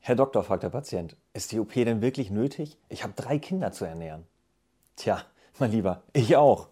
Herr Doktor, fragt der Patient, ist die OP denn wirklich nötig? Ich habe drei Kinder zu ernähren. Tja, mein Lieber, ich auch.